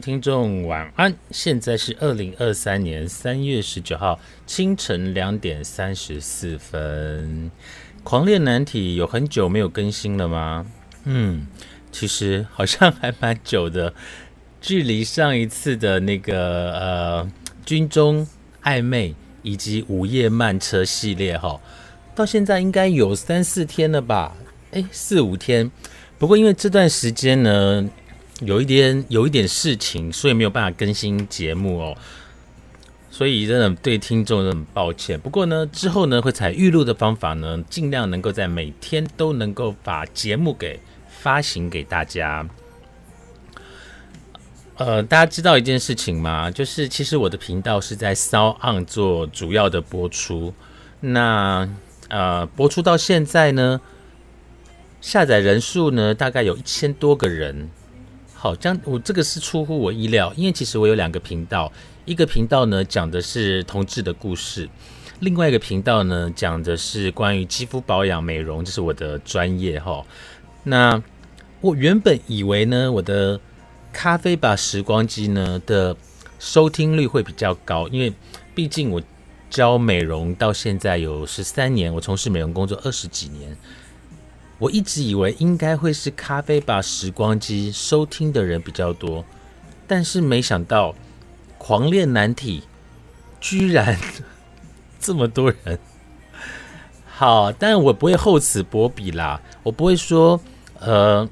听众晚安，现在是二零二三年三月十九号清晨两点三十四分。狂恋难题有很久没有更新了吗？嗯，其实好像还蛮久的，距离上一次的那个呃军中暧昧以及午夜慢车系列哈，到现在应该有三四天了吧？诶，四五天。不过因为这段时间呢。有一点有一点事情，所以没有办法更新节目哦，所以真的对听众很抱歉。不过呢，之后呢会采预录的方法呢，尽量能够在每天都能够把节目给发行给大家。呃，大家知道一件事情吗？就是其实我的频道是在骚做主要的播出，那呃播出到现在呢，下载人数呢大概有一千多个人。好，这样我这个是出乎我意料，因为其实我有两个频道，一个频道呢讲的是同志的故事，另外一个频道呢讲的是关于肌肤保养美容，这是我的专业哈。那我原本以为呢，我的咖啡吧时光机呢的收听率会比较高，因为毕竟我教美容到现在有十三年，我从事美容工作二十几年。我一直以为应该会是咖啡吧时光机收听的人比较多，但是没想到狂恋难题居然这么多人。好，但我不会厚此薄彼啦，我不会说呃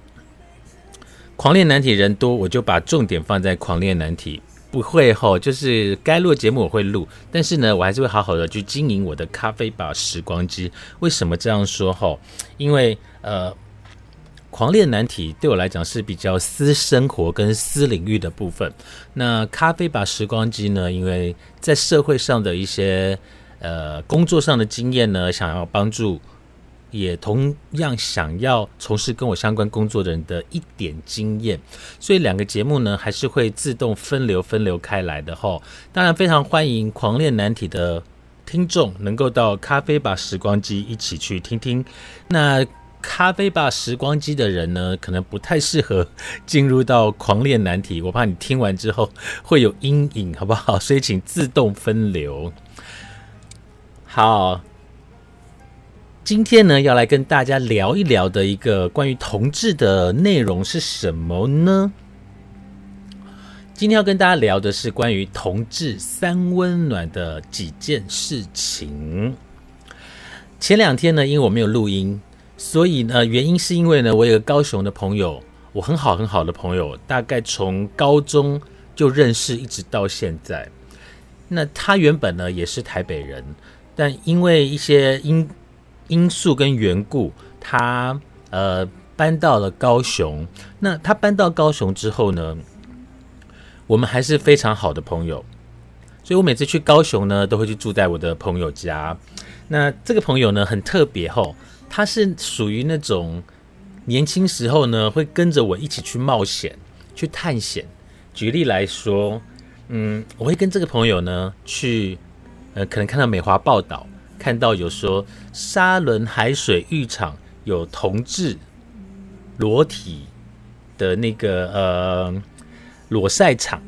狂恋难题人多，我就把重点放在狂恋难题。不会吼，就是该录节目我会录，但是呢，我还是会好好的去经营我的咖啡吧时光机。为什么这样说吼？因为呃，狂恋难题对我来讲是比较私生活跟私领域的部分。那咖啡吧时光机呢？因为在社会上的一些呃工作上的经验呢，想要帮助。也同样想要从事跟我相关工作的人的一点经验，所以两个节目呢还是会自动分流分流开来的吼。当然非常欢迎狂恋难题的听众能够到咖啡吧时光机一起去听听。那咖啡吧时光机的人呢，可能不太适合进入到狂恋难题，我怕你听完之后会有阴影，好不好？所以请自动分流。好。今天呢，要来跟大家聊一聊的一个关于同志的内容是什么呢？今天要跟大家聊的是关于同志三温暖的几件事情。前两天呢，因为我没有录音，所以呢，原因是因为呢，我有个高雄的朋友，我很好很好的朋友，大概从高中就认识，一直到现在。那他原本呢也是台北人，但因为一些因因素跟缘故，他呃搬到了高雄。那他搬到高雄之后呢，我们还是非常好的朋友。所以我每次去高雄呢，都会去住在我的朋友家。那这个朋友呢，很特别吼，他是属于那种年轻时候呢，会跟着我一起去冒险、去探险。举例来说，嗯，我会跟这个朋友呢去，呃，可能看到美华报道。看到有说沙伦海水浴场有同志裸体的那个呃裸赛场，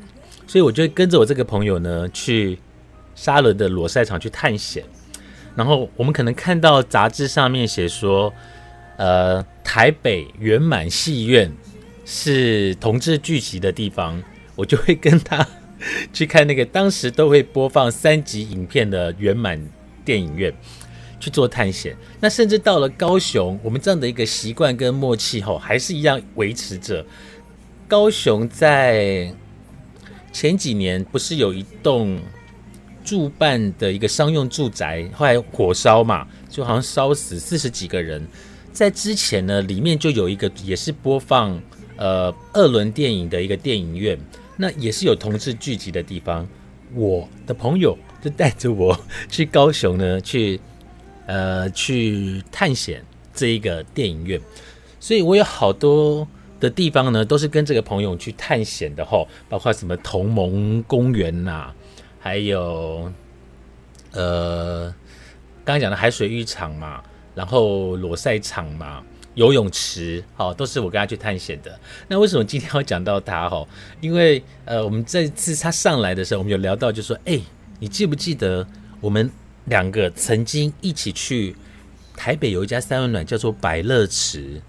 所以我就跟着我这个朋友呢去沙伦的裸赛场去探险。然后我们可能看到杂志上面写说，呃，台北圆满戏院是同志聚集的地方，我就会跟他去看那个当时都会播放三级影片的圆满电影院去做探险。那甚至到了高雄，我们这样的一个习惯跟默契后，还是一样维持着。高雄在前几年不是有一栋住办的一个商用住宅，后来火烧嘛，就好像烧死四十几个人。在之前呢，里面就有一个也是播放呃二轮电影的一个电影院。那也是有同志聚集的地方，我的朋友就带着我去高雄呢，去呃去探险这一个电影院，所以我有好多的地方呢，都是跟这个朋友去探险的吼，包括什么同盟公园呐，还有呃刚刚讲的海水浴场嘛，然后裸赛场嘛。游泳池，好，都是我跟他去探险的。那为什么今天要讲到他？哈，因为呃，我们这次他上来的时候，我们有聊到，就说，哎，你记不记得我们两个曾经一起去台北有一家三温暖，叫做百乐池。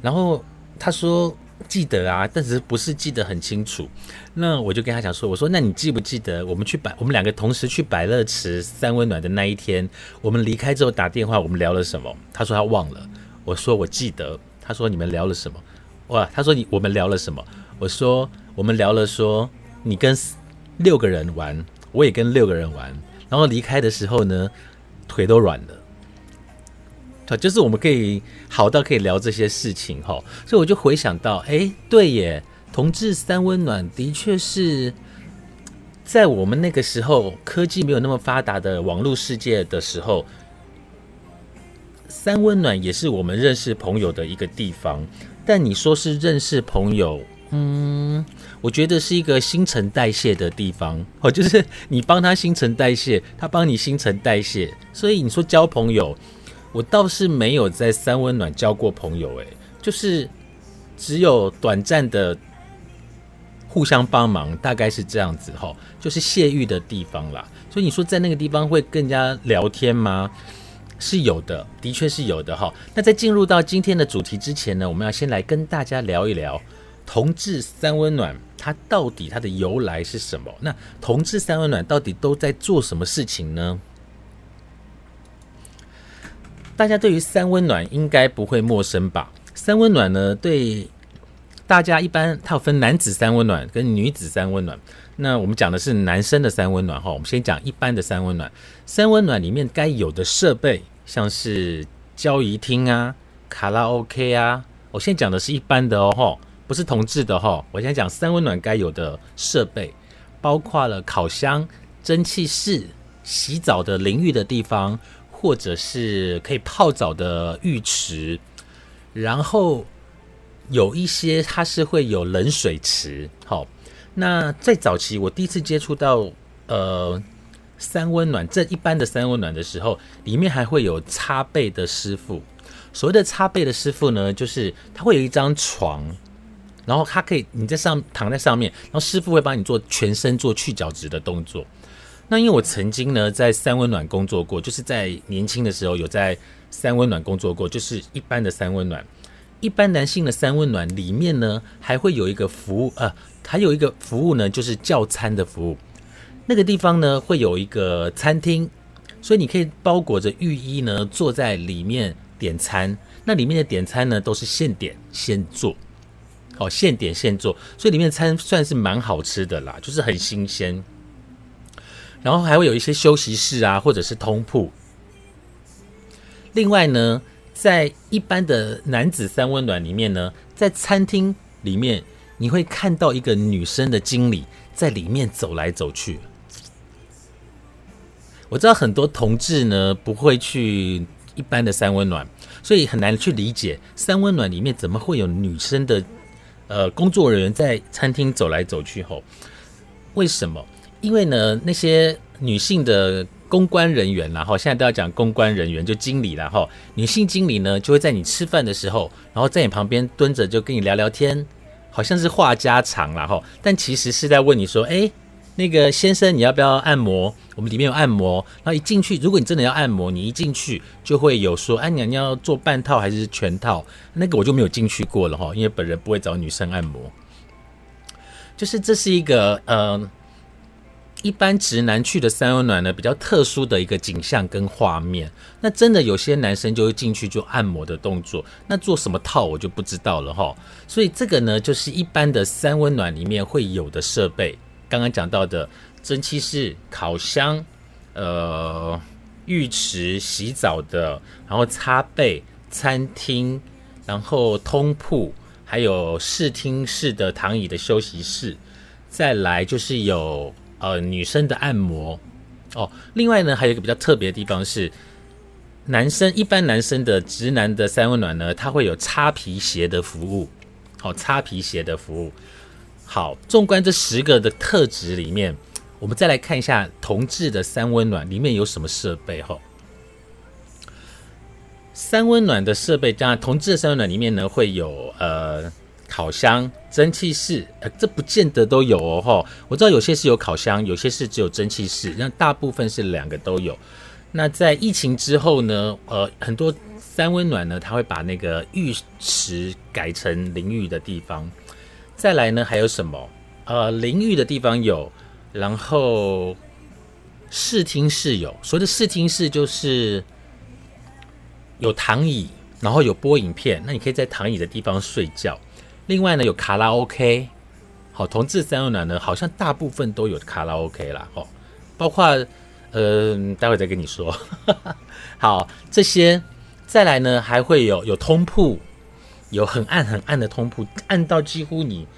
然后他说记得啊，但是不是记得很清楚。那我就跟他讲说，我说那你记不记得我们去百，我们两个同时去百乐池三温暖的那一天，我们离开之后打电话，我们聊了什么？他说他忘了。我说我记得，他说你们聊了什么？哇，他说你我们聊了什么？我说我们聊了说你跟六个人玩，我也跟六个人玩，然后离开的时候呢，腿都软了。就是我们可以好到可以聊这些事情哈，所以我就回想到，哎，对耶，同志三温暖的确是在我们那个时候科技没有那么发达的网络世界的时候。三温暖也是我们认识朋友的一个地方，但你说是认识朋友，嗯，我觉得是一个新陈代谢的地方。哦，就是你帮他新陈代谢，他帮你新陈代谢，所以你说交朋友，我倒是没有在三温暖交过朋友，诶，就是只有短暂的互相帮忙，大概是这样子哈，就是泄欲的地方啦。所以你说在那个地方会更加聊天吗？是有的，的确是有的哈。那在进入到今天的主题之前呢，我们要先来跟大家聊一聊同志三温暖，它到底它的由来是什么？那同志三温暖到底都在做什么事情呢？大家对于三温暖应该不会陌生吧？三温暖呢，对大家一般它有分男子三温暖跟女子三温暖。那我们讲的是男生的三温暖哈，我们先讲一般的三温暖。三温暖里面该有的设备，像是交谊厅啊、卡拉 OK 啊。我现在讲的是一般的哦哈，不是同志的哈。我现在讲三温暖该有的设备，包括了烤箱、蒸汽室、洗澡的淋浴的地方，或者是可以泡澡的浴池，然后有一些它是会有冷水池，好。那在早期，我第一次接触到呃三温暖这一般的三温暖的时候，里面还会有擦背的师傅。所谓的擦背的师傅呢，就是他会有一张床，然后他可以你在上躺在上面，然后师傅会帮你做全身做去角质的动作。那因为我曾经呢在三温暖工作过，就是在年轻的时候有在三温暖工作过，就是一般的三温暖，一般男性的三温暖里面呢还会有一个服务呃。还有一个服务呢，就是叫餐的服务。那个地方呢，会有一个餐厅，所以你可以包裹着浴衣呢，坐在里面点餐。那里面的点餐呢，都是现点现做，哦，现点现做，所以里面的餐算是蛮好吃的啦，就是很新鲜。然后还会有一些休息室啊，或者是通铺。另外呢，在一般的男子三温暖里面呢，在餐厅里面。你会看到一个女生的经理在里面走来走去。我知道很多同志呢不会去一般的三温暖，所以很难去理解三温暖里面怎么会有女生的呃工作人员在餐厅走来走去。后为什么？因为呢那些女性的公关人员，然后现在都要讲公关人员，就经理然后女性经理呢就会在你吃饭的时候，然后在你旁边蹲着，就跟你聊聊天。好像是话家常啦哈，但其实是在问你说，哎，那个先生你要不要按摩？我们里面有按摩，然后一进去，如果你真的要按摩，你一进去就会有说，哎，你要做半套还是全套？那个我就没有进去过了哈，因为本人不会找女生按摩。就是这是一个呃一般直男去的三温暖呢，比较特殊的一个景象跟画面。那真的有些男生就会进去就按摩的动作，那做什么套我就不知道了哈。所以这个呢，就是一般的三温暖里面会有的设备。刚刚讲到的蒸汽室、烤箱、呃浴池、洗澡的，然后擦背、餐厅，然后通铺，还有视听室的躺椅的休息室，再来就是有。呃，女生的按摩哦，另外呢，还有一个比较特别的地方是，男生一般男生的直男的三温暖呢，它会有擦皮鞋的服务，好，擦皮鞋的服务。好，纵观这十个的特质里面，我们再来看一下同志的三温暖里面有什么设备哈。三温暖的设备，当然同志的三温暖里面呢会有呃。烤箱、蒸汽室，呃，这不见得都有哦，哈。我知道有些是有烤箱，有些是只有蒸汽室，那大部分是两个都有。那在疫情之后呢，呃，很多三温暖呢，它会把那个浴池改成淋浴的地方。再来呢，还有什么？呃，淋浴的地方有，然后视听室有。所谓的视听室就是有躺椅，然后有播影片，那你可以在躺椅的地方睡觉。另外呢，有卡拉 OK，好，同志三温暖呢，好像大部分都有卡拉 OK 啦，哦，包括，呃，待会再跟你说。好，这些再来呢，还会有有通铺，有很暗很暗的通铺，暗到几乎你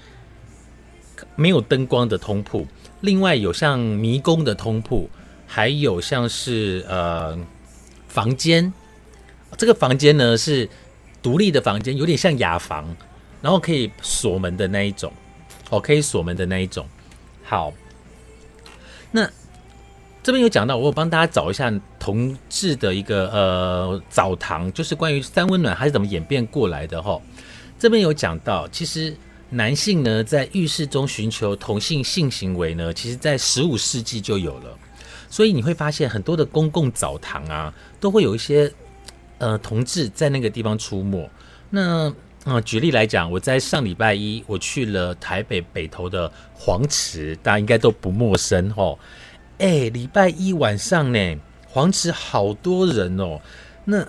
没有灯光的通铺。另外有像迷宫的通铺，还有像是呃房间，这个房间呢是独立的房间，有点像雅房。然后可以锁门的那一种，哦，可以锁门的那一种。好，那这边有讲到，我有帮大家找一下同志的一个呃澡堂，就是关于三温暖还是怎么演变过来的哈。这边有讲到，其实男性呢在浴室中寻求同性性行为呢，其实在十五世纪就有了。所以你会发现很多的公共澡堂啊，都会有一些呃同志在那个地方出没。那嗯，举例来讲，我在上礼拜一我去了台北北投的黄池，大家应该都不陌生哦。哎，礼拜一晚上呢，黄池好多人哦。那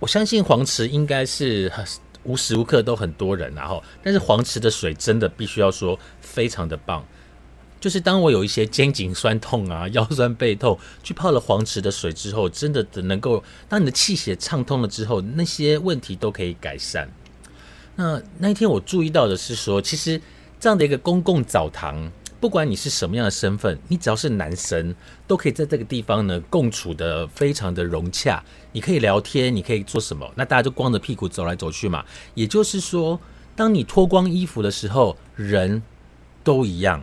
我相信黄池应该是无时无刻都很多人，然后，但是黄池的水真的必须要说非常的棒。就是当我有一些肩颈酸痛啊、腰酸背痛，去泡了黄池的水之后，真的能够当你的气血畅通了之后，那些问题都可以改善。那那一天我注意到的是说，其实这样的一个公共澡堂，不管你是什么样的身份，你只要是男生，都可以在这个地方呢共处的非常的融洽。你可以聊天，你可以做什么？那大家就光着屁股走来走去嘛。也就是说，当你脱光衣服的时候，人都一样，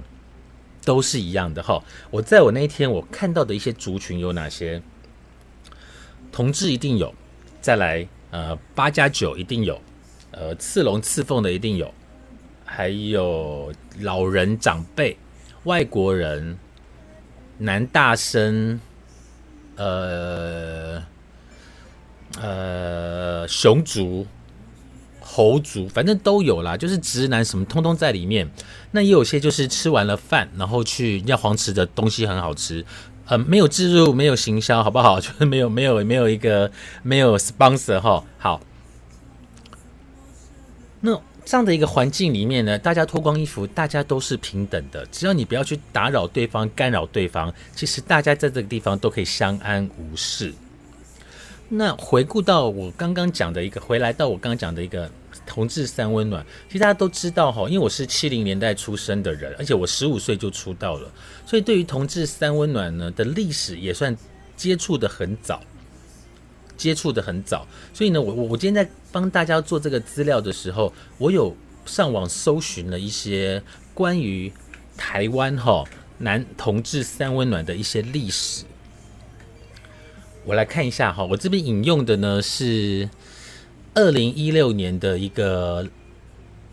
都是一样的哈。我在我那一天我看到的一些族群有哪些？同志一定有，再来呃八加九一定有。呃，刺龙刺凤的一定有，还有老人长辈、外国人、男大生，呃呃，熊族、猴族，反正都有啦，就是直男什么通通在里面。那也有些就是吃完了饭，然后去尿黄池的东西很好吃，呃，没有置入，没有行销，好不好？就是没有没有没有一个没有 sponsor 哈，好。那这样的一个环境里面呢，大家脱光衣服，大家都是平等的。只要你不要去打扰对方、干扰对方，其实大家在这个地方都可以相安无事。那回顾到我刚刚讲的一个，回来到我刚刚讲的一个同志三温暖，其实大家都知道哈，因为我是七零年代出生的人，而且我十五岁就出道了，所以对于同志三温暖呢的历史也算接触的很早。接触的很早，所以呢，我我我今天在帮大家做这个资料的时候，我有上网搜寻了一些关于台湾哈男同志三温暖的一些历史。我来看一下哈，我这边引用的呢是二零一六年的一个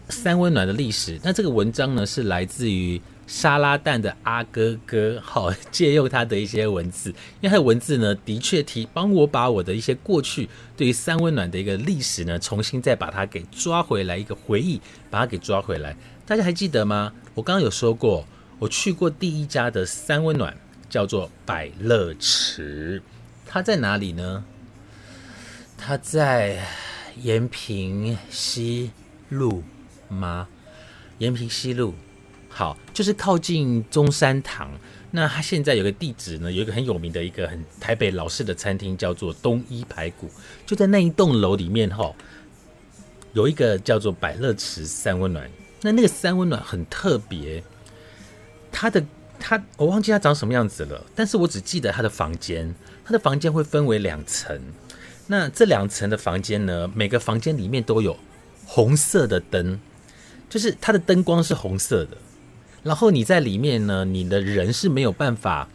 三温暖的历史。那这个文章呢是来自于。沙拉蛋的阿哥哥，好借用他的一些文字，因为他的文字呢，的确提帮我把我的一些过去对于三温暖的一个历史呢，重新再把它给抓回来，一个回忆，把它给抓回来。大家还记得吗？我刚刚有说过，我去过第一家的三温暖，叫做百乐池。它在哪里呢？它在延平西路吗？延平西路，好，就是靠近中山堂。那它现在有个地址呢，有一个很有名的一个很台北老式的餐厅，叫做东一排骨，就在那一栋楼里面哈，有一个叫做百乐池三温暖。那那个三温暖很特别，它的它我忘记它长什么样子了，但是我只记得它的房间，它的房间会分为两层。那这两层的房间呢，每个房间里面都有红色的灯，就是它的灯光是红色的。然后你在里面呢，你的人是没有办法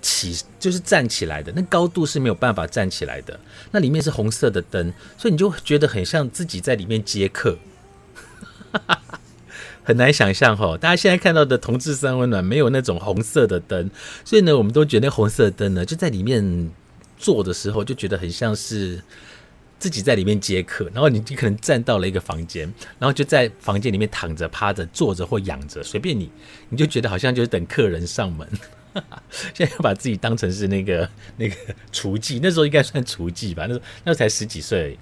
起，就是站起来的，那高度是没有办法站起来的。那里面是红色的灯，所以你就觉得很像自己在里面接客。很难想象哈，大家现在看到的同志三温暖没有那种红色的灯，所以呢，我们都觉得那红色的灯呢，就在里面坐的时候，就觉得很像是自己在里面接客。然后你你可能站到了一个房间，然后就在房间里面躺着、趴着、坐着或仰着，随便你，你就觉得好像就是等客人上门。现在要把自己当成是那个那个厨妓，那时候应该算厨妓吧？那时候那时候才十几岁。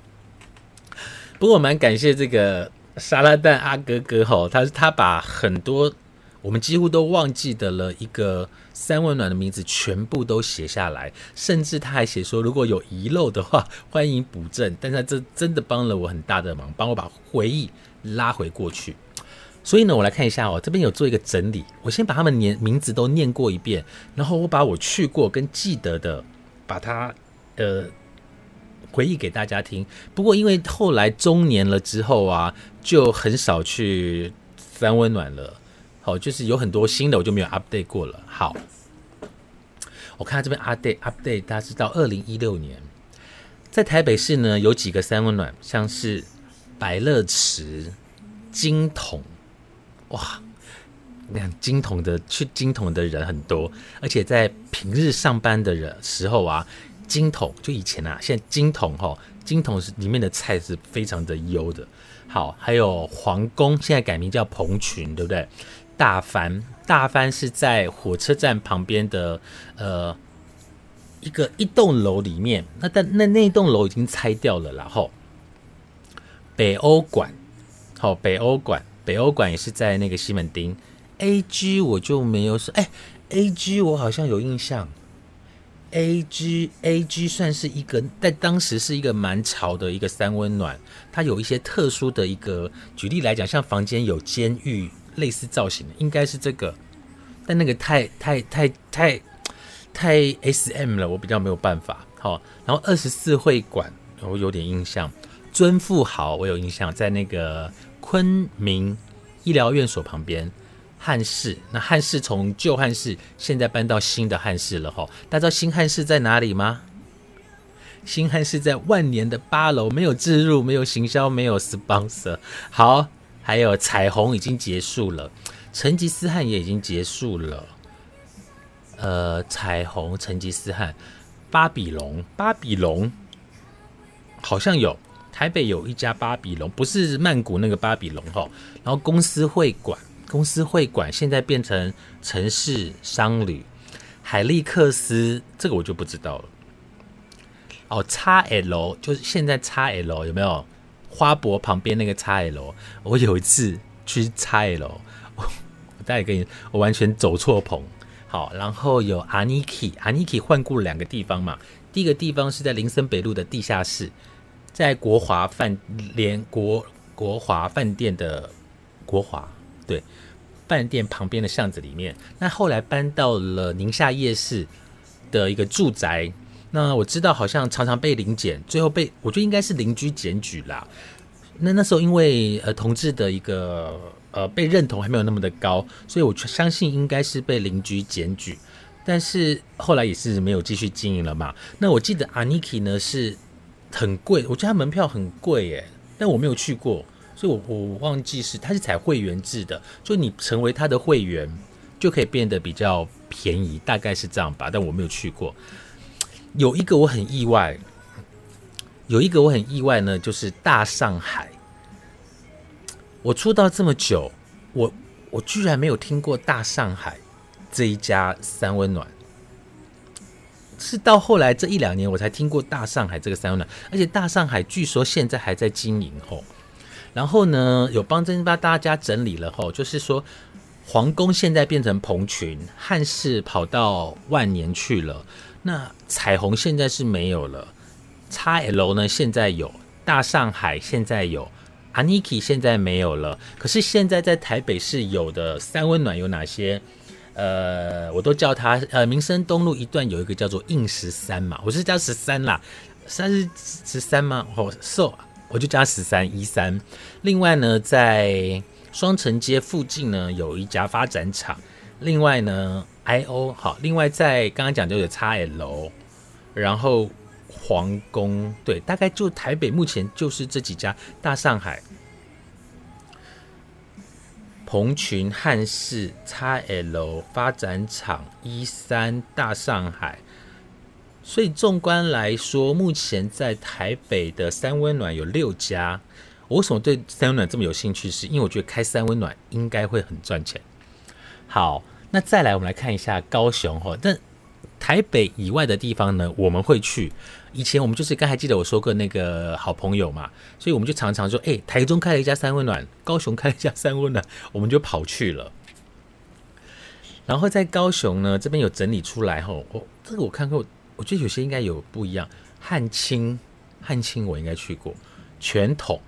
不过我蛮感谢这个。沙拉蛋阿哥哥吼，他他把很多我们几乎都忘记的了一个三温暖的名字全部都写下来，甚至他还写说如果有遗漏的话，欢迎补正。但是这真的帮了我很大的忙，帮我把回忆拉回过去。所以呢，我来看一下哦，这边有做一个整理，我先把他们年名字都念过一遍，然后我把我去过跟记得的，把它呃。回忆给大家听。不过，因为后来中年了之后啊，就很少去三温暖了。好，就是有很多新的，我就没有 update 过了。好，我看到这边 update update，大家知道二零一六年，在台北市呢有几个三温暖，像是百乐池、金桶，哇，你看金桶的去金桶的人很多，而且在平日上班的人时候啊。金桶就以前啊，现在金桶哈，金桶是里面的菜是非常的优的。好，还有皇宫，现在改名叫蓬群，对不对？大帆，大帆是在火车站旁边的呃一个一栋楼里面，那但那那栋楼已经拆掉了，然后北欧馆，好，北欧馆，北欧馆也是在那个西门町。A G 我就没有说，哎，A G 我好像有印象。A G A G 算是一个在当时是一个蛮潮的一个三温暖，它有一些特殊的一个举例来讲，像房间有监狱类似造型的，应该是这个，但那个太太太太太 S M 了，我比较没有办法。好，然后二十四会馆我有点印象，尊富豪我有印象，在那个昆明医疗院所旁边。汉室，那汉室从旧汉室现在搬到新的汉室了哈。大家知道新汉室在哪里吗？新汉室在万年的八楼，没有置入，没有行销，没有 sponsor。好，还有彩虹已经结束了，成吉思汗也已经结束了。呃，彩虹、成吉思汗、巴比龙、巴比龙好像有台北有一家巴比龙，不是曼谷那个巴比龙哈。然后公司会馆。公司会馆现在变成城市商旅，海利克斯这个我就不知道了。哦，叉 L 就是现在叉 L 有没有花博旁边那个叉 L？我有一次去叉 L，我大概跟你我完全走错棚。好，然后有 Aniki，Aniki 换过两个地方嘛。第一个地方是在林森北路的地下室，在国华饭联国国华饭店的国华。对，饭店旁边的巷子里面，那后来搬到了宁夏夜市的一个住宅。那我知道好像常常被临检，最后被我觉得应该是邻居检举啦。那那时候因为呃同志的一个呃被认同还没有那么的高，所以我相信应该是被邻居检举。但是后来也是没有继续经营了嘛。那我记得 Aniki 呢是很贵，我觉得他门票很贵耶，但我没有去过。所以，我我忘记是它是采会员制的，就你成为他的会员，就可以变得比较便宜，大概是这样吧。但我没有去过。有一个我很意外，有一个我很意外呢，就是大上海。我出道这么久，我我居然没有听过大上海这一家三温暖，是到后来这一两年我才听过大上海这个三温暖，而且大上海据说现在还在经营吼。然后呢，有帮真帮大家整理了吼，就是说皇宫现在变成蓬群，汉室跑到万年去了，那彩虹现在是没有了，XL 呢现在有，大上海现在有，Aniki 现在没有了，可是现在在台北市有的三温暖有哪些？呃，我都叫它呃民生东路一段有一个叫做硬十三嘛，我是叫十三啦，三是十三吗？哦，so。我就加十三一三。另外呢，在双城街附近呢，有一家发展厂。另外呢，I O 好。另外在刚刚讲就有 X L，然后皇宫对，大概就台北目前就是这几家。大上海、鹏群、汉室、X L 发展厂、一三大上海。所以纵观来说，目前在台北的三温暖有六家。我为什么对三温暖这么有兴趣？是因为我觉得开三温暖应该会很赚钱。好，那再来我们来看一下高雄哈。但台北以外的地方呢，我们会去。以前我们就是刚才记得我说过那个好朋友嘛，所以我们就常常说，哎，台中开了一家三温暖，高雄开了一家三温暖，我们就跑去了。然后在高雄呢，这边有整理出来哈。我这个我看过。我觉得有些应该有不一样。汉清，汉清我应该去过。全统，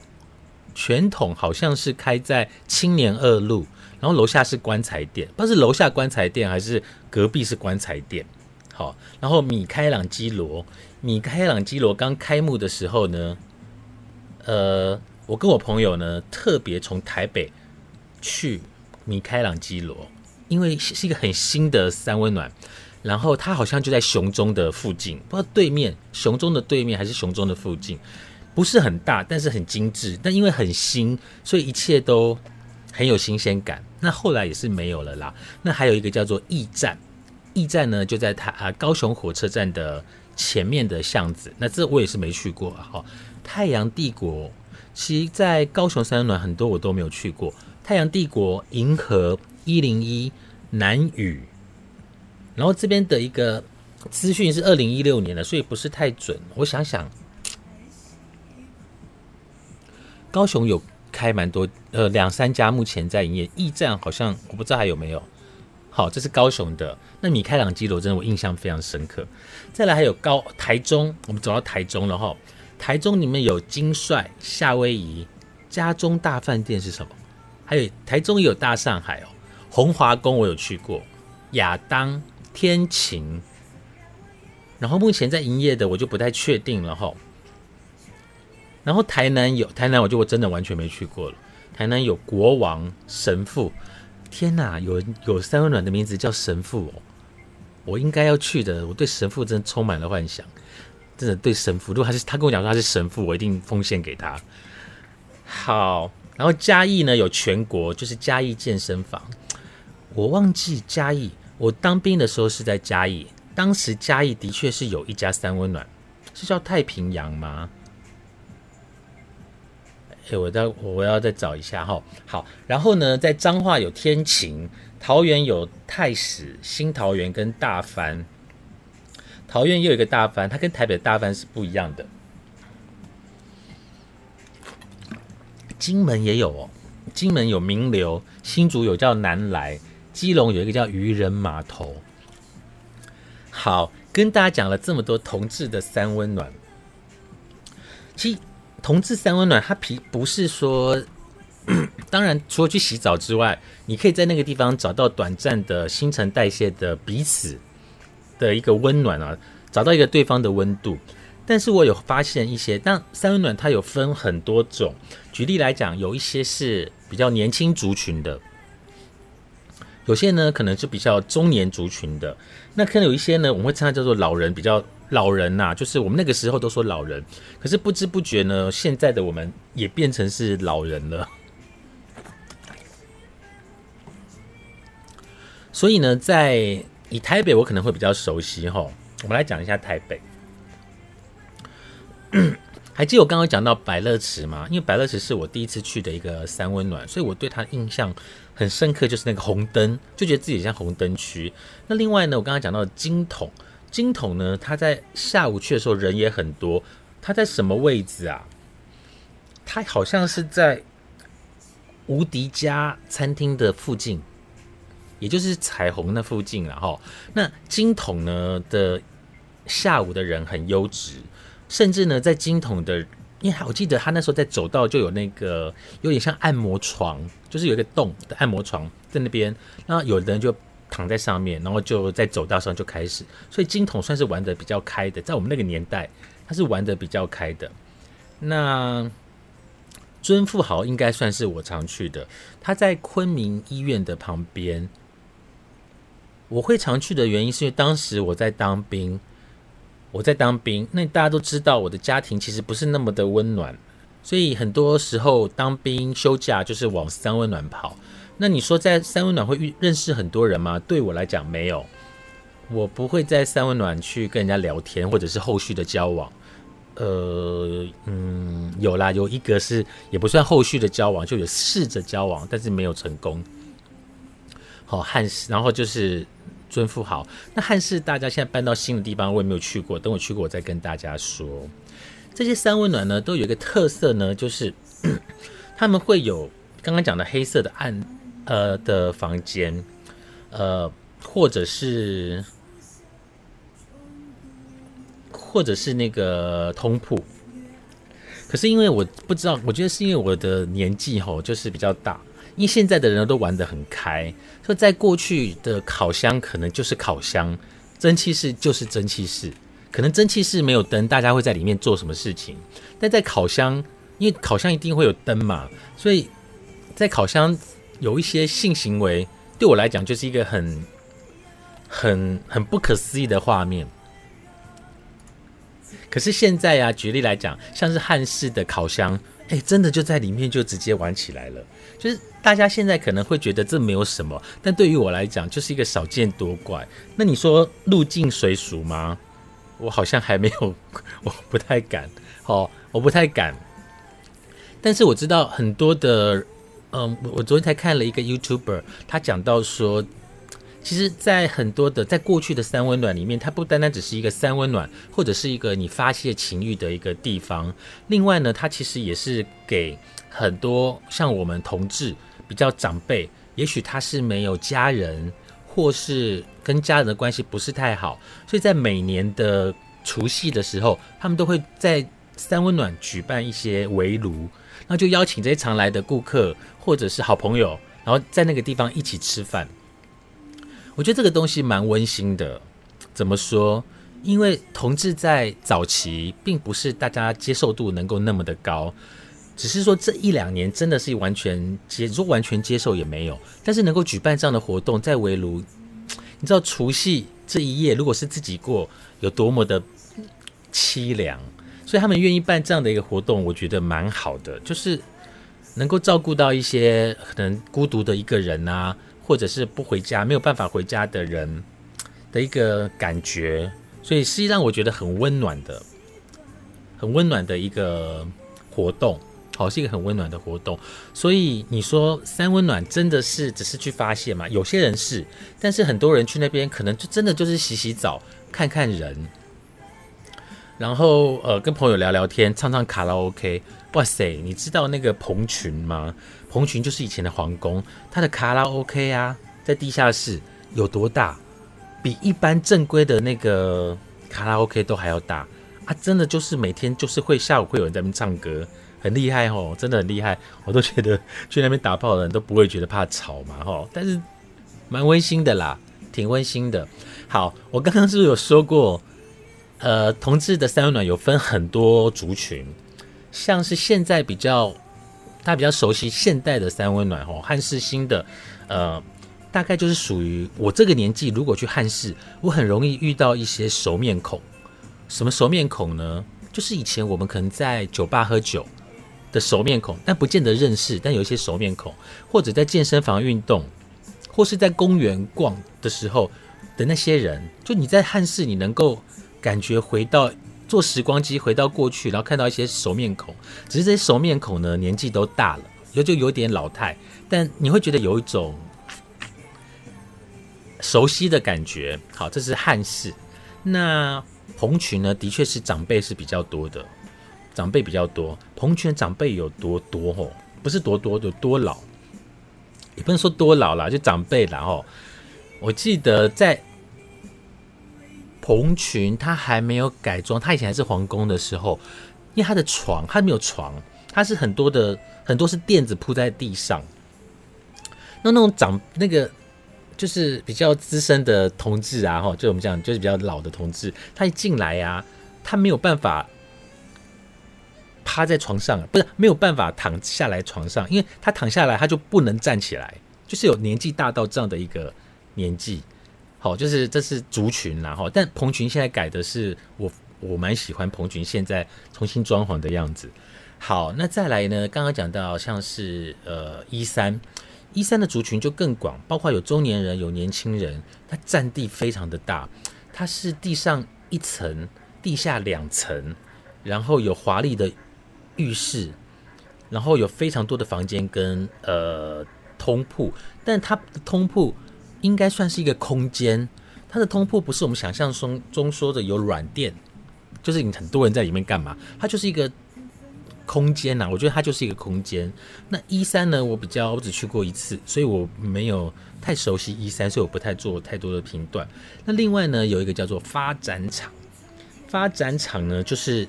全统好像是开在青年二路，然后楼下是棺材店，不知道是楼下棺材店还是隔壁是棺材店。好，然后米开朗基罗，米开朗基罗刚开幕的时候呢，呃，我跟我朋友呢特别从台北去米开朗基罗，因为是一个很新的三温暖。然后它好像就在雄中的附近，不知道对面雄中的对面还是雄中的附近，不是很大，但是很精致。但因为很新，所以一切都很有新鲜感。那后来也是没有了啦。那还有一个叫做驿站，驿站呢就在它啊高雄火车站的前面的巷子。那这我也是没去过哈。太阳帝国，其实在高雄三暖很多我都没有去过。太阳帝国、银河一零一、南屿。然后这边的一个资讯是二零一六年的，所以不是太准。我想想，高雄有开蛮多，呃，两三家目前在营业。驿站好像我不知道还有没有。好，这是高雄的。那米开朗基罗真的我印象非常深刻。再来还有高台中，我们走到台中了哈。台中里面有金帅、夏威夷、家中大饭店是什么？还有台中也有大上海哦，红华宫我有去过，亚当。天晴，然后目前在营业的我就不太确定了哈。然后台南有台南，我就我真的完全没去过了。台南有国王神父，天哪，有有三温暖的名字叫神父哦，我应该要去的。我对神父真的充满了幻想，真的对神父，如果他是他跟我讲说他是神父，我一定奉献给他。好，然后嘉义呢有全国，就是嘉义健身房，我忘记嘉义。我当兵的时候是在嘉义，当时嘉义的确是有一家三温暖，是叫太平洋吗？哎，我再我要再找一下哈。好，然后呢，在彰化有天晴，桃园有太史、新桃园跟大帆，桃园又有一个大帆，它跟台北的大帆是不一样的。金门也有哦，金门有名流，新竹有叫南来。基隆有一个叫渔人码头。好，跟大家讲了这么多同志的三温暖。其实同志三温暖，它皮不是说，当然除了去洗澡之外，你可以在那个地方找到短暂的新陈代谢的彼此的一个温暖啊，找到一个对方的温度。但是我有发现一些，但三温暖它有分很多种。举例来讲，有一些是比较年轻族群的。有些呢，可能是比较中年族群的，那可能有一些呢，我们会称它叫做老人，比较老人呐，就是我们那个时候都说老人，可是不知不觉呢，现在的我们也变成是老人了。所以呢，在以台北我可能会比较熟悉哈，我们来讲一下台北。还记得我刚刚讲到百乐池吗？因为百乐池是我第一次去的一个三温暖，所以我对它印象很深刻，就是那个红灯，就觉得自己像红灯区。那另外呢，我刚刚讲到金桶，金桶呢，它在下午去的时候人也很多，它在什么位置啊？它好像是在无敌家餐厅的附近，也就是彩虹那附近了哈。那金桶呢的下午的人很优质。甚至呢，在金桶的，因为我记得他那时候在走道就有那个有点像按摩床，就是有一个洞的按摩床在那边，那有的人就躺在上面，然后就在走道上就开始，所以金桶算是玩的比较开的，在我们那个年代，他是玩的比较开的。那尊富豪应该算是我常去的，他在昆明医院的旁边，我会常去的原因是因为当时我在当兵。我在当兵，那大家都知道我的家庭其实不是那么的温暖，所以很多时候当兵休假就是往三温暖跑。那你说在三温暖会遇认识很多人吗？对我来讲没有，我不会在三温暖去跟人家聊天或者是后续的交往。呃，嗯，有啦，有一个是也不算后续的交往，就有试着交往，但是没有成功。好汉室，然后就是。尊富豪，那汉室大家现在搬到新的地方，我也没有去过。等我去过，我再跟大家说。这些三温暖呢，都有一个特色呢，就是 他们会有刚刚讲的黑色的暗呃的房间，呃，或者是或者是那个通铺。可是因为我不知道，我觉得是因为我的年纪吼，就是比较大。因为现在的人都玩得很开，所以在过去的烤箱可能就是烤箱，蒸汽室就是蒸汽室，可能蒸汽室没有灯，大家会在里面做什么事情？但在烤箱，因为烤箱一定会有灯嘛，所以在烤箱有一些性行为，对我来讲就是一个很、很、很不可思议的画面。可是现在呀，举例来讲，像是汉式的烤箱，哎，真的就在里面就直接玩起来了，就是。大家现在可能会觉得这没有什么，但对于我来讲就是一个少见多怪。那你说入境随俗吗？我好像还没有，我不太敢。哦，我不太敢。但是我知道很多的，嗯，我昨天才看了一个 YouTuber，他讲到说，其实，在很多的在过去的三温暖里面，它不单单只是一个三温暖，或者是一个你发泄情欲的一个地方。另外呢，它其实也是给很多像我们同志。比较长辈，也许他是没有家人，或是跟家人的关系不是太好，所以在每年的除夕的时候，他们都会在三温暖举办一些围炉，那就邀请这些常来的顾客或者是好朋友，然后在那个地方一起吃饭。我觉得这个东西蛮温馨的。怎么说？因为同志在早期并不是大家接受度能够那么的高。只是说这一两年真的是完全接，说完全接受也没有。但是能够举办这样的活动，在围炉，你知道除夕这一夜如果是自己过，有多么的凄凉。所以他们愿意办这样的一个活动，我觉得蛮好的，就是能够照顾到一些可能孤独的一个人啊，或者是不回家没有办法回家的人的一个感觉。所以实际上我觉得很温暖的，很温暖的一个活动。好，是一个很温暖的活动，所以你说三温暖真的是只是去发泄吗？有些人是，但是很多人去那边可能就真的就是洗洗澡、看看人，然后呃跟朋友聊聊天、唱唱卡拉 OK。哇塞，你知道那个蓬群吗？蓬群就是以前的皇宫，它的卡拉 OK 啊，在地下室有多大？比一般正规的那个卡拉 OK 都还要大啊！真的就是每天就是会下午会有人在那边唱歌。很厉害哦，真的很厉害，我都觉得去那边打炮的人都不会觉得怕吵嘛，吼，但是蛮温馨的啦，挺温馨的。好，我刚刚是不是有说过，呃，同志的三温暖有分很多族群，像是现在比较大家比较熟悉现代的三温暖，吼，汉室新的，呃，大概就是属于我这个年纪，如果去汉室，我很容易遇到一些熟面孔。什么熟面孔呢？就是以前我们可能在酒吧喝酒。的熟面孔，但不见得认识，但有一些熟面孔，或者在健身房运动，或是在公园逛的时候的那些人，就你在汉室，你能够感觉回到坐时光机回到过去，然后看到一些熟面孔，只是这些熟面孔呢年纪都大了，有就有点老态，但你会觉得有一种熟悉的感觉。好，这是汉室。那蓬群呢，的确是长辈是比较多的，长辈比较多。蓬群的长辈有多多哦？不是多多有多老，也不能说多老啦，就长辈啦哦。我记得在蓬群，他还没有改装，他以前还是皇宫的时候，因为他的床，他没有床，他是很多的很多是垫子铺在地上。那那种长那个就是比较资深的同志啊，哈，就我们讲就是比较老的同志，他一进来呀，他没有办法趴在床上，不是没有办法躺下来床上，因为他躺下来他就不能站起来，就是有年纪大到这样的一个年纪。好，就是这是族群然后，但棚群现在改的是我我蛮喜欢棚群现在重新装潢的样子。好，那再来呢？刚刚讲到像是呃一三一三的族群就更广，包括有中年人有年轻人，它占地非常的大，它是地上一层，地下两层，然后有华丽的浴室，然后有非常多的房间跟呃通铺，但它的通铺。应该算是一个空间，它的通铺不是我们想象中中说的有软垫，就是你很多人在里面干嘛？它就是一个空间呐。我觉得它就是一个空间。那一三呢，我比较我只去过一次，所以我没有太熟悉一三，所以我不太做太多的评断。那另外呢，有一个叫做发展场，发展场呢，就是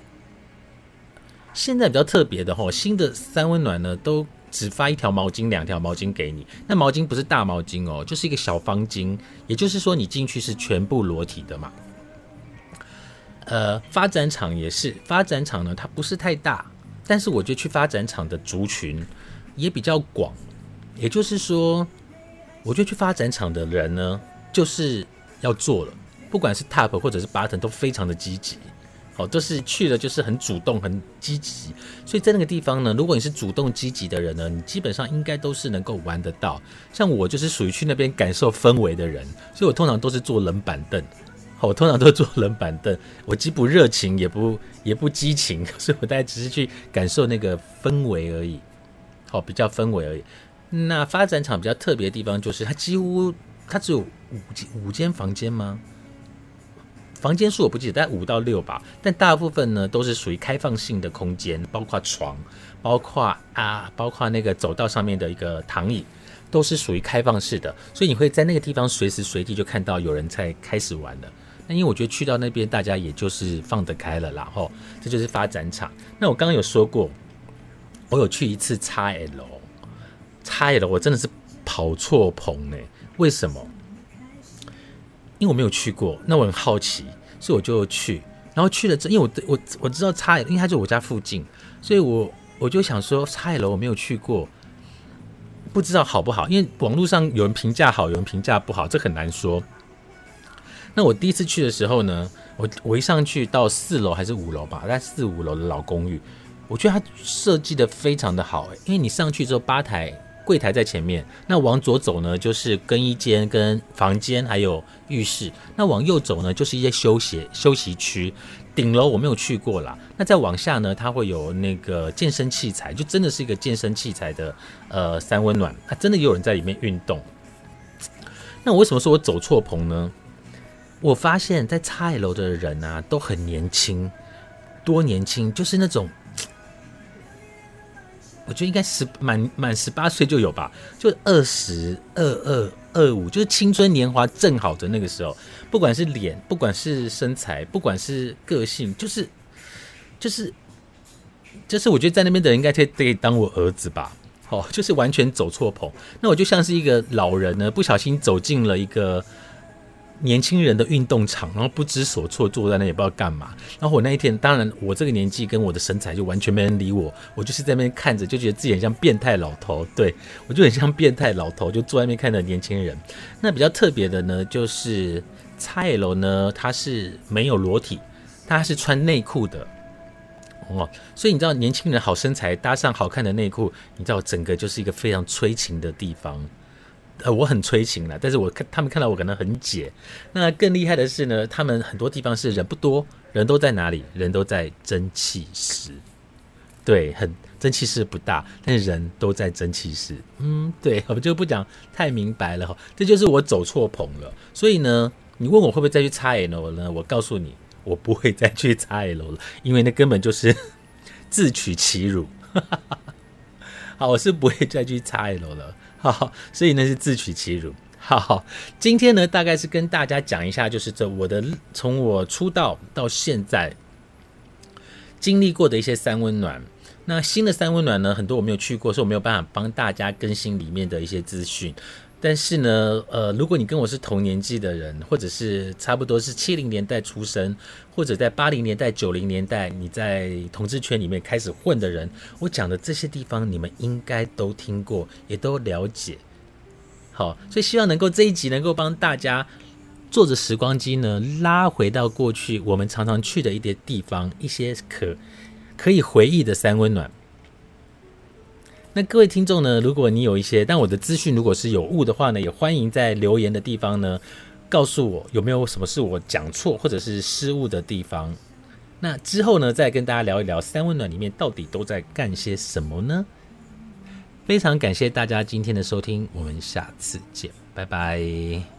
现在比较特别的哈，新的三温暖呢都。只发一条毛巾、两条毛巾给你，那毛巾不是大毛巾哦，就是一个小方巾，也就是说你进去是全部裸体的嘛。呃，发展场也是，发展场呢它不是太大，但是我觉得去发展场的族群也比较广，也就是说，我觉得去发展场的人呢就是要做了，不管是 top 或者是 button 都非常的积极。哦，都是去了，就是很主动、很积极，所以在那个地方呢，如果你是主动积极的人呢，你基本上应该都是能够玩得到。像我就是属于去那边感受氛围的人，所以我通常都是坐冷板凳。好，我通常都坐冷板凳，我既不热情，也不也不激情，所以我大概只是去感受那个氛围而已。好，比较氛围而已。那发展场比较特别的地方就是，它几乎它只有五间五间房间吗？房间数我不记得，大概五到六吧。但大部分呢都是属于开放性的空间，包括床，包括啊，包括那个走道上面的一个躺椅，都是属于开放式的。所以你会在那个地方随时随地就看到有人在开始玩了。那因为我觉得去到那边，大家也就是放得开了，然后这就是发展场。那我刚刚有说过，我有去一次 XL，XL 我真的是跑错棚呢。为什么？因为我没有去过，那我很好奇，所以我就去。然后去了这，因为我我我知道差因为它就我家附近，所以我我就想说叉 L 我没有去过，不知道好不好。因为网络上有人评价好，有人评价不好，这很难说。那我第一次去的时候呢，我我一上去到四楼还是五楼吧，在四五楼的老公寓，我觉得它设计的非常的好，因为你上去之后吧台。柜台在前面，那往左走呢，就是更衣间、跟房间，还有浴室。那往右走呢，就是一些休息休息区。顶楼我没有去过啦。那再往下呢，它会有那个健身器材，就真的是一个健身器材的呃三温暖，它真的有人在里面运动。那我为什么说我走错棚呢？我发现，在叉 L 的人啊，都很年轻，多年轻，就是那种。我觉得应该十满满十八岁就有吧，就二十二二二五，就是青春年华正好的那个时候。不管是脸，不管是身材，不管是个性，就是就是就是，我觉得在那边的人应该可以可以当我儿子吧。哦，就是完全走错棚，那我就像是一个老人呢，不小心走进了一个。年轻人的运动场，然后不知所措，坐在那也不知道干嘛。然后我那一天，当然我这个年纪跟我的身材就完全没人理我，我就是在那边看着，就觉得自己很像变态老头。对我就很像变态老头，就坐在那边看着年轻人。那比较特别的呢，就是蔡楼呢，它是没有裸体，它是穿内裤的哦。所以你知道，年轻人好身材搭上好看的内裤，你知道整个就是一个非常催情的地方。呃，我很催情了，但是我看他们看到我可能很解。那更厉害的是呢，他们很多地方是人不多，人都在哪里？人都在蒸汽室。对，很蒸汽室不大，但是人都在蒸汽室。嗯，对，我们就不讲太明白了哈。这就是我走错棚了。所以呢，你问我会不会再去插 L 呢？我告诉你，我不会再去插 L 了，因为那根本就是 自取其辱。好，我是不会再去叉 L 了。好，所以那是自取其辱。好，今天呢大概是跟大家讲一下，就是这我的从我出道到现在经历过的一些三温暖。那新的三温暖呢，很多我没有去过，所以我没有办法帮大家更新里面的一些资讯。但是呢，呃，如果你跟我是同年纪的人，或者是差不多是七零年代出生，或者在八零年代、九零年代你在同志圈里面开始混的人，我讲的这些地方，你们应该都听过，也都了解。好，所以希望能够这一集能够帮大家坐着时光机呢，拉回到过去我们常常去的一些地方，一些可可以回忆的三温暖。那各位听众呢？如果你有一些，但我的资讯如果是有误的话呢，也欢迎在留言的地方呢告诉我有没有什么是我讲错或者是失误的地方。那之后呢，再跟大家聊一聊三温暖里面到底都在干些什么呢？非常感谢大家今天的收听，我们下次见，拜拜。